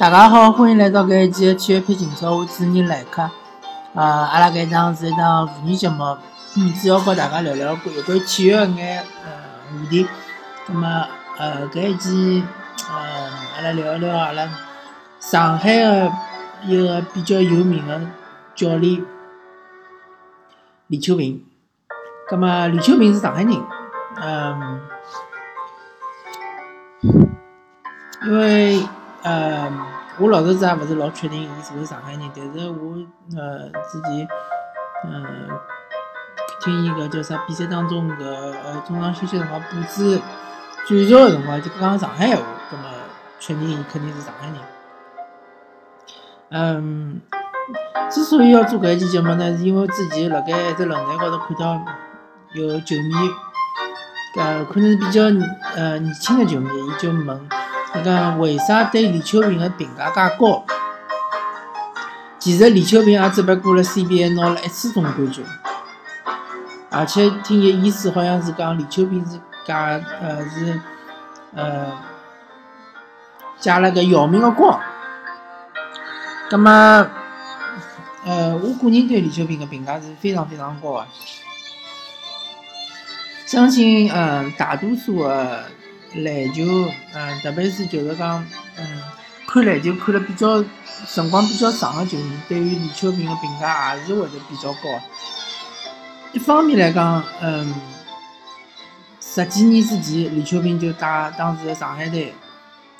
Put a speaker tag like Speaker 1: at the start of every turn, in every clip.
Speaker 1: 大家好，欢迎来到搿一期的体育篇情操，我主持人来客。呃，阿拉搿档是一档妇女节目，嗯，主要和大家聊聊有关体育眼呃话题。那么，呃，搿一期，呃，阿拉聊一聊阿拉上海的一个比较有名的教练李秋平。那么，李秋平是上海人，嗯，因为。呃，我老早子也勿是老确定伊是勿是上海人，但是我呃之前嗯听伊个叫啥比赛当中搿呃中场休息辰光布置战术个辰光就讲上海话，葛末确定伊肯定是上海人。嗯，之所以要做搿一期节目呢，是因为之前辣盖一只论坛高头看到有球迷，呃可能是比较呃年轻的球迷，伊就问。伊讲为啥对李秋平的评价介高？其实李秋平也只不过辣 CBA 拿了一次总冠军，而且听伊意思好像是讲李秋平是介呃是呃借了个姚明的光。葛末呃我个人对李秋平的评价是非常非常高的，相信呃大多数的。篮球，嗯，特别是就是讲，嗯，看篮球看了比较辰光比较长的球迷，对于李秋平的评价也是会得比较高。一方面来讲，嗯，十几年之前，李秋平就带当时的上海队，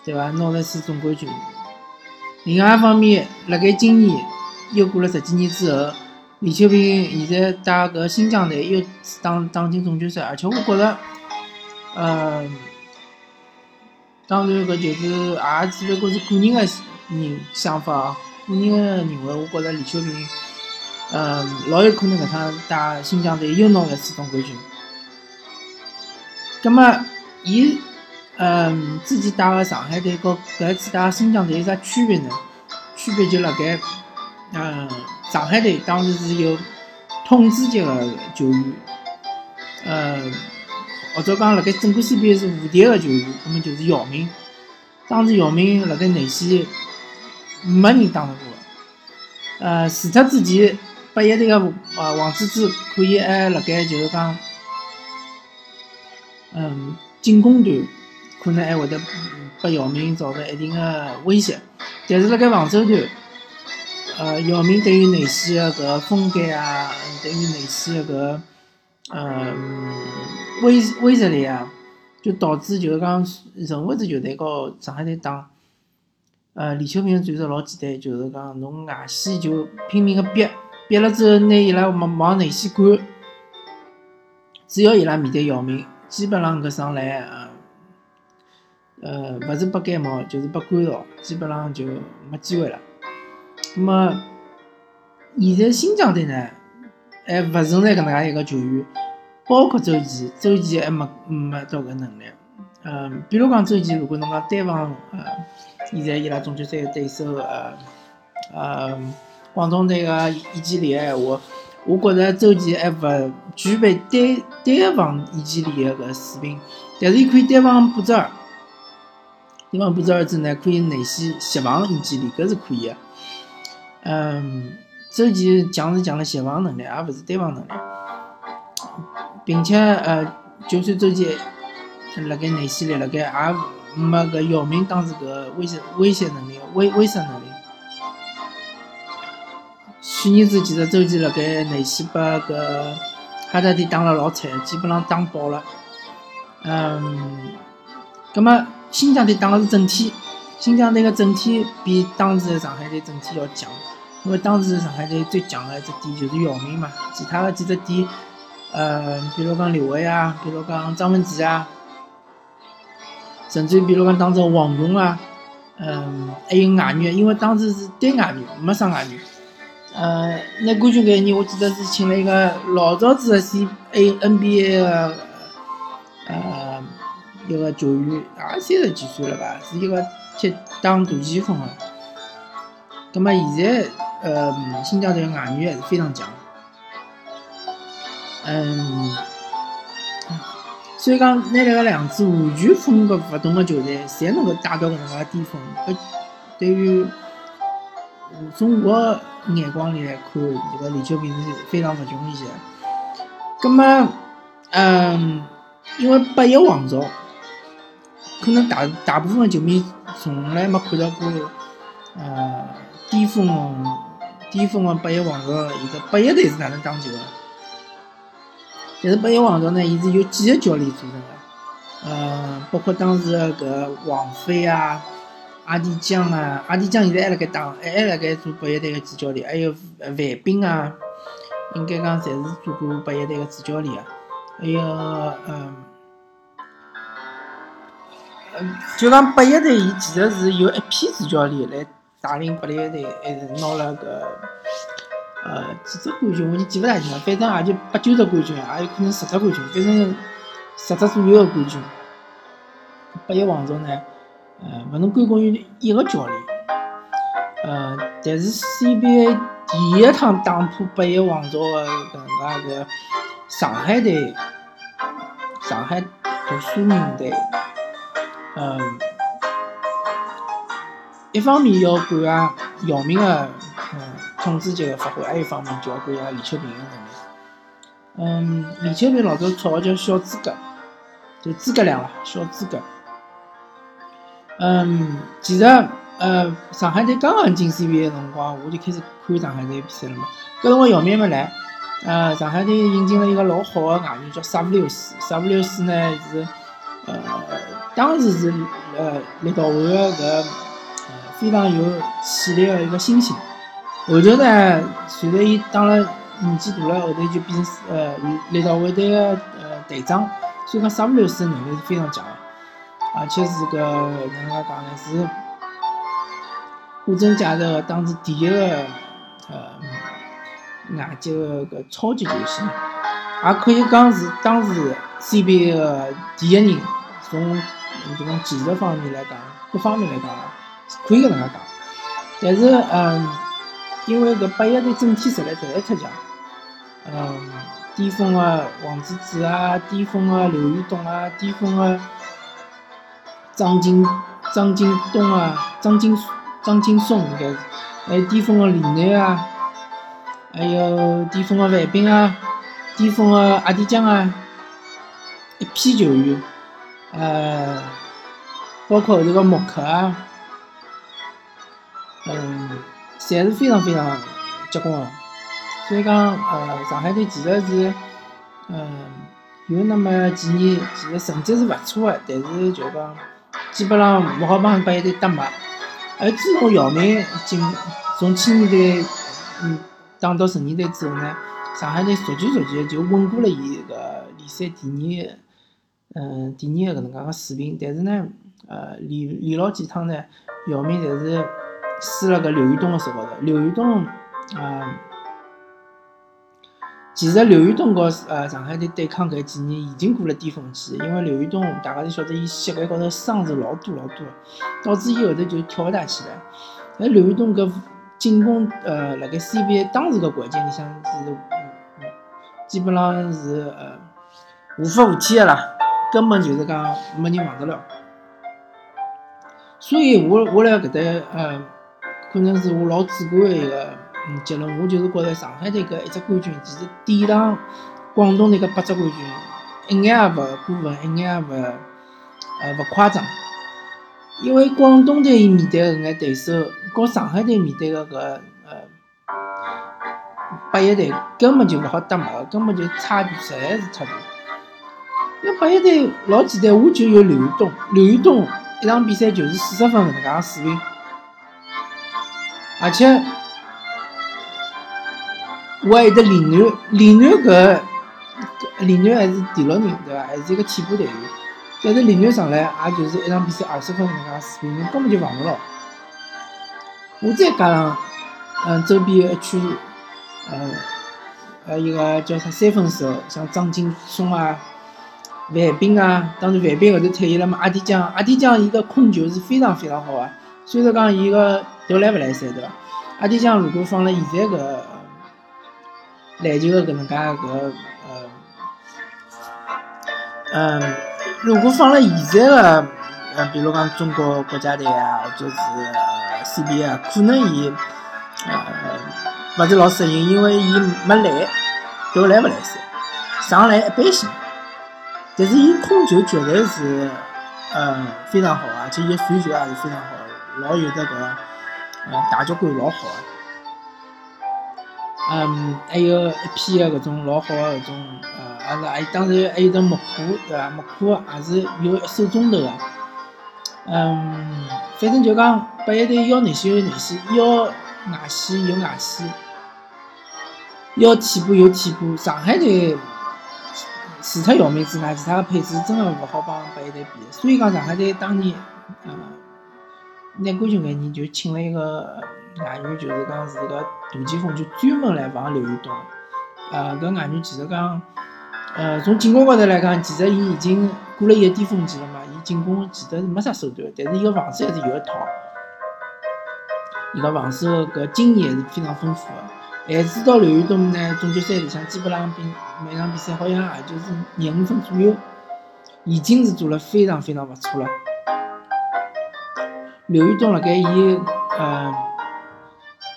Speaker 1: 对伐，拿了次总冠军。另外一方面，辣盖今年又过了十几年之后，李秋平现在带搿新疆队又打打进总决赛，而且我觉着，嗯。当然，搿就是也只不过是个人的人想法，个人的认为，我觉着李秋平，嗯，老有可能搿趟带新疆队又拿一次总冠军。葛末，伊，嗯，之前带个上海队和搿次带新疆队有啥区别呢？区别就辣盖，嗯，上海队当时是有统治级的球员，嗯。或者讲，辣盖整个 CBA 是无敌个球员，那么就是姚明。当时姚明辣盖内线没人打得过。呃，除脱之前八一队个呃王治郅可以还辣盖就是讲，嗯，进攻端可能还会得拨姚明造成一定的威胁。但是辣盖防守端，呃，姚明对于内线的搿个封盖啊，对于内线的搿个个。嗯，威威慑力啊，就导致就是讲任何支球队和上海队打，呃，李秋平战术老简单，就是讲侬外线就拼命个逼，逼了之后拿伊拉往往内线赶，只要伊拉面对姚明，基本上搿上篮，呃，勿是不盖帽就是不干扰，基本上就没机会了。那么现在新疆队呢？还勿存在搿能介一个球员，包括周琦，周琦还没没到搿能力。嗯，比如讲周琦，如果侬讲单防，呃，现在伊拉总决赛对手，呃，呃，广东队个易建联闲话，我觉着周琦还勿具备单单防易建联个搿水平，但是伊可以单防布泽尔，单防布泽尔之后呢，可以内线协防易建联，搿是可以个。嗯。周琦强是强了协防能力，而勿是单防能力，并且呃，就算周琦辣盖内线里，辣盖也没搿姚明当时搿威胁威胁能力、威威慑能力。去年子其实周琦辣盖内线把搿哈达迪打了老惨，基本上打爆了。嗯，葛末新疆队打的是整体，新疆队个整体比当时上海队整体要强。因为当时上海队最强的一只点就是姚明嘛，其他的几只点，呃，比如讲刘伟啊，比如讲张文琪啊，甚至比如讲当时王勇啊，嗯，还有外援，因为当时是单外援，没双外援。呃，拿冠军搿一年，我记得是请了一个老早子的 C A N B A 的，呃，一个球员，也三十几岁了吧，是一个踢打大前锋的。那么现在。呃，新疆队外援还是非常强。嗯，所以讲，拿那个两支完全风格不同的球队，侪能够打到搿能介巅峰，搿对于从我眼光里来看，这个李秋平是非常勿容易的。葛么，嗯，因为八一王朝，可能大大部分球迷从来没看到过，呃，巅峰巅峰的八一王朝一个八一队是哪能打球的。但是八一王朝呢，伊是由几个教练组成的，呃，包括当时的搿王菲啊、阿迪江啊，阿迪江现在还辣盖打，还还辣盖做八一队的主教练，还有范斌啊，应该讲侪是做过八一队的主教练啊，还有嗯，嗯，就讲八一队，伊其实是由一批主教练来带领八一队，还是拿了个。呃，几只冠军我就记勿大清了，反正也就八九只冠军，也有可能十只冠军，反正十只左右的冠军。八一王朝呢，呃，勿能归功于一个教练，呃，但是 CBA 第一趟打破八一王朝的搿能介个上海队，上海读书人队，嗯，一方面要感谢姚明的，嗯。统治级的发挥，还有一方面就要感谢李秋平的能力。嗯，李秋平老早绰号叫小诸葛，就诸葛亮了，小诸葛。嗯，其实呃，上海队刚刚进 CBA 的辰光，我就开始看上海队比赛了嘛。搿辰光姚明没来，呃，上海队引进了一个老好的外援，叫萨布留斯。萨布留斯呢是呃，当时是呃，立道会的搿非常有潜力的一个新星。后头呢，随着伊当了年纪大了，后头就变成呃立道会队的呃队长，所以讲萨布留斯能力是非常强的，而且是个哪能介讲呢？是货真价实的当时第一个呃外籍的个超级球星，也可以讲是当时 CBA 的第一人，从这种技术方面来讲，各方面来讲，可以搿能介讲，但是嗯。因为搿八一队整体实力实在太强，嗯，巅峰的王治郅啊，巅峰的刘玉东啊，巅峰的张金张金东啊，张金张金松应该是，还有巅峰的李楠啊，还有巅峰的范斌啊，巅峰的阿迪江啊，一批球员，呃，包括后头个默克啊，嗯。侪是非常非常结棍的，所以讲，呃，上海队其实是，嗯，有那么几年其实成绩是勿错的，但是就讲基本上勿好帮八一队搭马。而自从姚明进从青年队嗯打到成年队之后呢，上海队逐渐逐渐就稳固了伊个联赛第二，嗯，第二个搿能介个水平。但是呢，呃，连连牢几趟呢，姚明侪是。输了个刘宇东的手高头，刘宇东，啊，其实刘宇东和呃上海队对抗搿几年已经过了巅峰期，因为刘宇东大家都晓得，伊膝盖高头伤是老多老多，导致伊后头就跳勿大起来。那刘宇东搿进攻，呃，辣盖 CBA 当时个环境里向是，基本上是呃无法无天的啦，根本就是讲没人防得了。所以我我辣搿搭呃。可能是我老主观的一个嗯结论，我就是觉着上海队搿一只冠军，其实抵挡广东队搿八只冠军，一眼也勿过分，一眼也勿呃勿夸张。因为广东队面对搿眼对手，和上海队面对个搿呃八一队根本就勿好搭个，根本就差距实在是太大。因为八一队老简单，我就有刘玉东，刘玉东一场比赛就是四十分搿能介个水平。而且我还得李楠，李楠搿李楠还是第六人对伐？还是一个替补队员。但是李楠上来也就是一场比赛二十分搿能介水平，侬根本就防勿牢。我再加上嗯周边一圈，呃呃一个叫啥三分手，像张劲松啊、范斌啊，当然范斌后头退役了嘛。阿迪江，阿迪江伊个控球是非常非常好啊。虽然讲伊个投篮勿来三，对伐？阿迪江如果放了现在个篮球个搿能介搿呃嗯，如果放了现在个呃，比如讲中国国家队啊，或者是呃 CBA，可能伊呃勿是老适应，因为伊没来，都来勿来塞，上来一般性。但是伊控球绝对是呃非常好啊，而且伊传球也是非常好，老有的搿呃大局观老好个。嗯，还有一批个搿种老好个搿种呃，还是还当然还有得木库对伐？木库也是有一手中头个。嗯，反正就讲八一队要内线有内线，要外线有外线，要替补有替补。上海队除脱姚明之外，其他个配置真个勿好帮八一队比。所以讲上海队当年呃，拿冠军搿年就请了一个。外援就是讲是个杜琪峰，就专门来防刘宇东。呃，搿外援其实讲，呃，从进攻高头来讲，其实伊已经过了一个巅峰期了嘛。伊进攻其实是没啥手段，但是伊个防守还是有一套。伊个防守搿经验还是非常丰富个。还知道刘宇东呢，总决赛里向基本上比每场比赛好像也就是廿五分左右，已经是做了非常非常勿错了。刘宇东辣盖伊呃。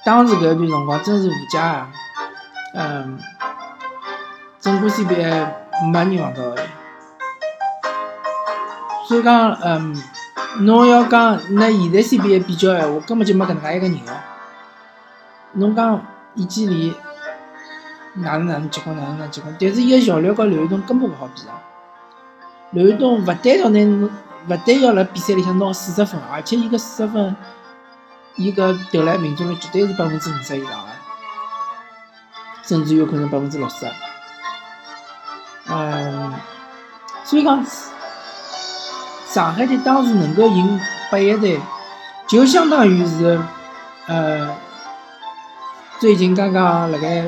Speaker 1: 当时搿段辰光真是无解啊！嗯，整个 CBA 没人防到伊，所以讲，嗯，侬要讲拿现在 CBA 比较闲话，根本就没搿能介一个人哦。侬讲易建联哪能哪能结棍，哪能哪能结棍，但是伊个效率和刘宇东根本勿好比啊！刘宇东勿单要拿，勿单要辣比赛里向拿四十分，而且伊个四十分。伊个投篮命中率绝对是百分之五十以上的，甚至有可能百分之六十。嗯，所以讲，上海队当时能够赢八一队，就相当于是，呃，最近刚刚辣盖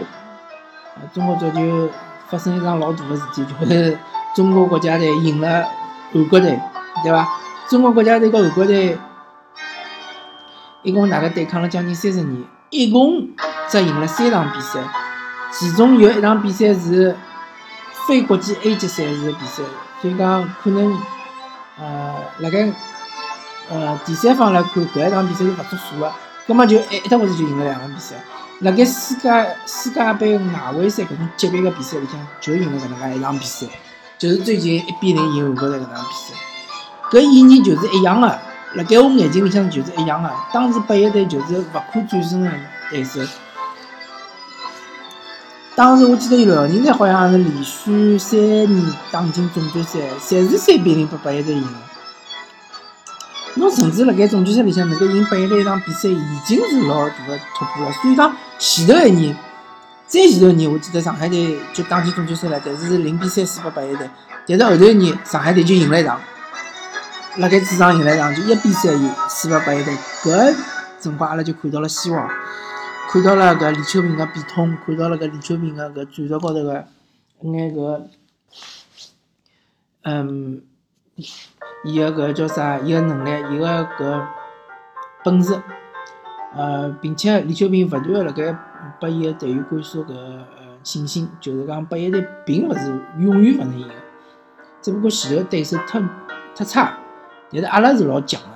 Speaker 1: 中国足球发生一桩老大的事体，就是中国国家队赢了韩国队，对伐？中国国家队和韩国队。一共大概对抗了将近三十年，一共只赢了三场比赛，其中有一场比赛是非国际 A 级赛事的比赛，所以讲可能呃，辣盖呃第三方来看，搿一场比赛是勿作数的，葛末就一一塌糊涂就赢了两场比赛。辣盖世界世界杯外围赛搿种级别个比赛里向，就赢了搿能介一场比赛，就是最近一比零赢韩国队搿场比赛，搿意义就是一样的。辣盖我眼睛里向就是一样的，当时八一队就是勿可战胜的对手。当时我记得辽宁队好像是连续三年打进总决赛，侪是三比零把八一队赢了。侬甚至辣盖总决赛里向能够赢八一队一场比赛，已经是老大的突破了。所以讲前头一年，再前头一年，我记得上海队就打进总决赛了，但是是零比三输给八一队。但是后头一年，上海队就赢了一场。辣盖主场赢了一场，就一比三赢输了八一队。搿辰光阿拉就看到了希望，看到了搿李秋平个变通，看到了搿李秋平个搿战术高头个一眼搿，嗯，伊个搿叫啥？伊个能力，伊个搿本事，呃，并且李秋平勿断个辣盖拨伊个队员灌输搿呃信心，就是讲八一队并勿是永远勿能赢，只不过前头对手太太差。但是阿拉是老强的，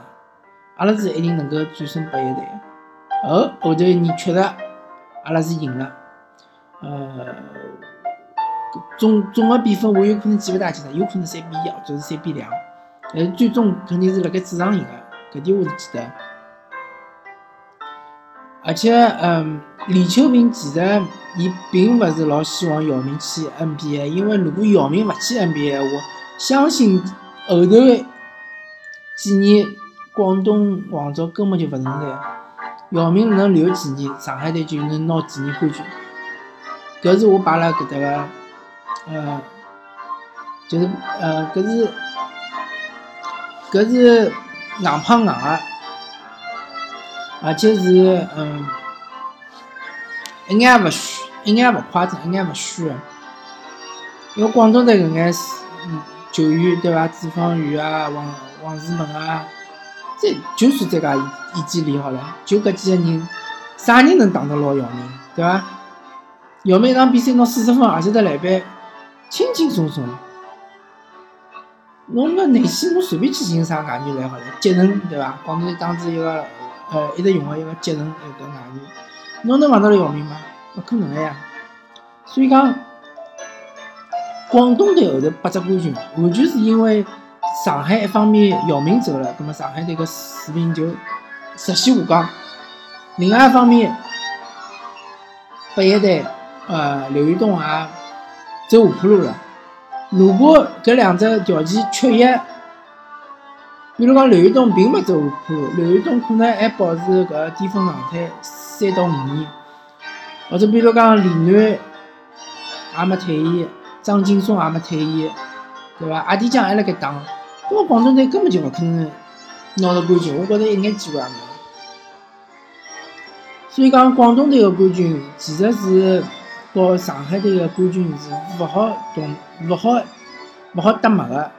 Speaker 1: 阿拉是一定能够战胜八一队的。后后头一年确实阿拉是赢了，呃，总总个比分我有可能记勿大清了，有可能三比一或者是三比两，但是最终肯定是辣盖主场赢的，搿点我是记得。而且，嗯，李秋平其实伊并勿是老希望姚明去 NBA，因为如果姚明勿去 NBA 话，相信后头。几年广东王朝根本就勿存在，姚明能留几年，上海队就能拿几年冠军。搿是我摆辣搿搭个，呃，就是呃，搿是搿是硬碰硬个，而且是嗯，一眼也勿虚，一眼也勿夸张，一眼也勿虚的。因为广东队搿眼嗯球员对伐？朱芳雨啊，王。王仕文啊，再就算再加易易建联好了，就搿几个人，啥人能打得牢姚明，对伐？姚明一场比赛拿四十分，而且得篮板，轻轻松松。侬搿内线侬随便去寻啥外援来好了，杰能对伐？广东当时一个呃一直用个一个杰伦一个外援，侬能碰到了姚明吗？勿可能个呀。所以讲，广东队后头八只冠军，完全是因为上海一方面姚明走了，葛末上海队个水平就直线下降；另外一方面，八一队呃刘玉东也走下坡路了。如果搿两只条件缺一，比如讲刘玉东并没走下坡路，刘玉东可能还保持搿巅峰状态三到五年，或者比如讲李楠也没退役，张劲松也没退役，对伐？阿迪江还辣盖打，那么广东队根本就勿可能拿到冠军，我觉着一眼机会也没。所以讲广东队个冠军其实是和上海队个冠军是勿好同勿好勿好搭脉个。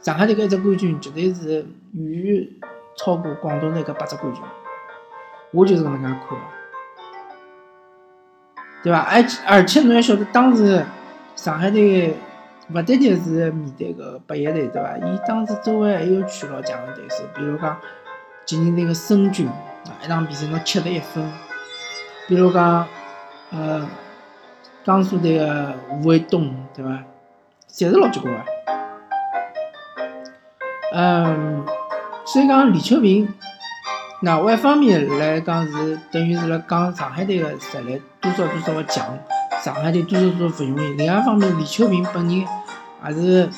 Speaker 1: 上海队搿一只冠军绝对是远远超过广东队搿八只冠军，我就是搿能介看个，对伐？而且而且侬要晓得，当时上海队勿单单是面对搿八一队，对伐？伊当时周围还有区老强个对手，比如讲吉林队个申钧，一场比赛拿七十一分；比如讲呃江苏队个吴卫东，对伐？侪是老结棍个。嗯，所以讲李秋平，那我一方面来讲是等于是辣讲上海队个实力多少多少个强，上海队多少多少勿容易。另外一方面，李秋平本人也是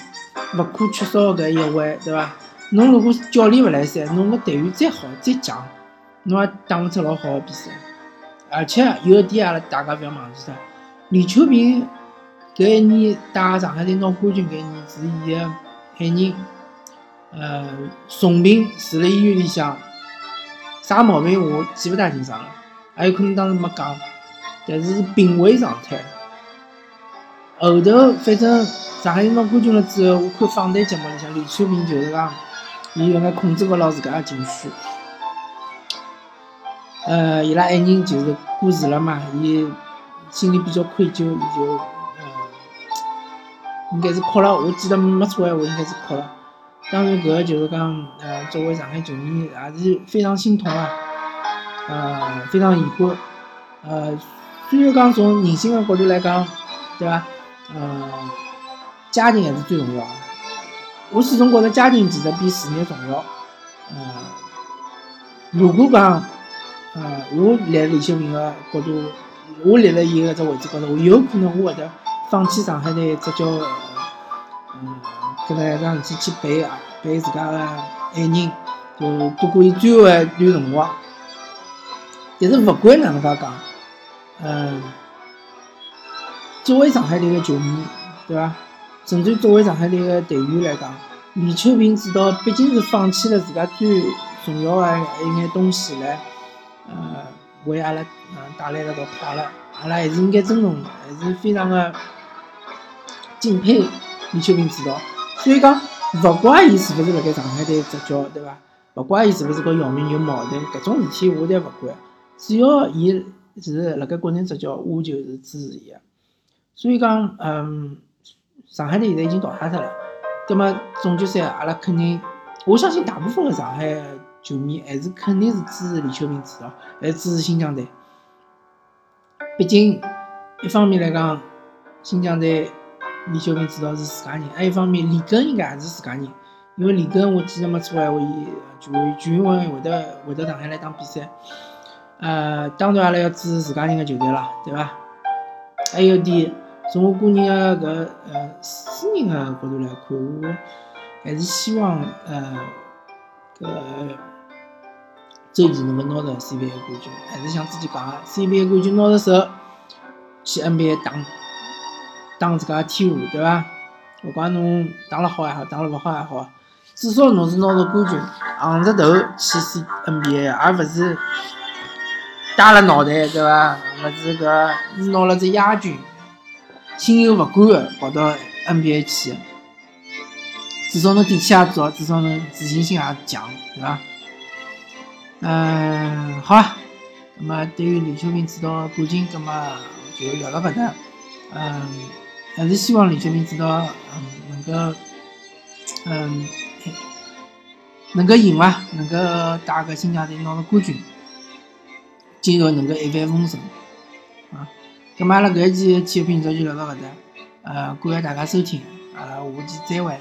Speaker 1: 勿可缺少搿一位，对伐？侬如果教练勿来三，侬个队员再好再强，侬也打勿出老好个比赛。而且有一点阿拉大家勿要忘记脱，李秋平搿一年带上海队拿冠军搿一年是伊个海人。呃，重病住辣医院里向，啥毛病我记勿大清爽了，还有可能当时没讲，但是是病危状态。后头反正上海拿冠军了之后，我看访谈节目里向，李秋平就是讲，伊有眼控制勿牢自家个情绪。呃，伊拉爱人就是过世了嘛，伊心里比较愧疚，伊就呃，应该是哭了。我记得没错闲话，应该是哭了。当然，搿个就是讲，呃，作为上海球迷也是非常心痛啊，呃，非常遗憾。呃，虽然讲从人性的角度来讲，对伐？呃，家庭还是最重要。我始终觉着家庭其实比事业重要。呃，如果讲，呃，我立李秀平个角度，我立辣伊个只位置高头，我有可能我会得放弃上海队，只叫，嗯。搿能一桩事体去陪啊，陪自家个爱人，就度过伊最后一段辰光。但是勿管哪能介讲，嗯，作为上海队个球迷，对伐？甚至作为上海队个队员来讲，李秋平指导毕竟是放弃了自家最重要个一眼东西来，呃，为阿拉嗯带来了个快乐，阿拉还是应该尊重，还是非常个敬佩李秋平指导。所以讲，勿怪伊是勿是辣盖上海队执教，对伐？勿怪伊是勿是和姚明有矛盾，搿种事体我侪勿管。只要伊是辣盖国内执教，我就是支持伊个。所以讲，嗯，上海队现在已经淘汰脱了。葛末总决赛，阿拉肯定，我相信大部分个上海球迷还是肯定是支持李秋平指导，还是支持新疆队。毕竟，一方面来讲，新疆队。李小平知道是自家人，还有一方面，李根应该也是自家人，因为李根我记得没错闲话，伊就就因为会得会得上海来打比赛，呃，当然阿拉要支持自家人的球队啦，对伐？还有点，从我个人个搿呃私人的角度来看，我还是希望呃搿周琦能够拿到 CBA 冠军，还是像之前讲的 CBA 冠军拿到手去 NBA 打。当自家天下，对伐？勿管侬打了好也好，打了勿好也好，至少侬是拿着冠军，昂着头去 C NBA，而勿是耷了脑袋，对伐？勿是搿拿了只亚军，心有勿甘个跑到 NBA 去，至少侬底气也足，至少侬自信心也强，对伐？嗯，好啊。那么对于李秋平指导冠军，葛么就聊到搿搭，嗯。还是希望李学明知道，嗯，能够，嗯，能够赢伐？能够带个新疆队拿个冠军，今后能够一帆风顺啊！咁阿拉搿一期体育品足就聊到搿搭，呃，感谢大家收听，阿拉下期再会。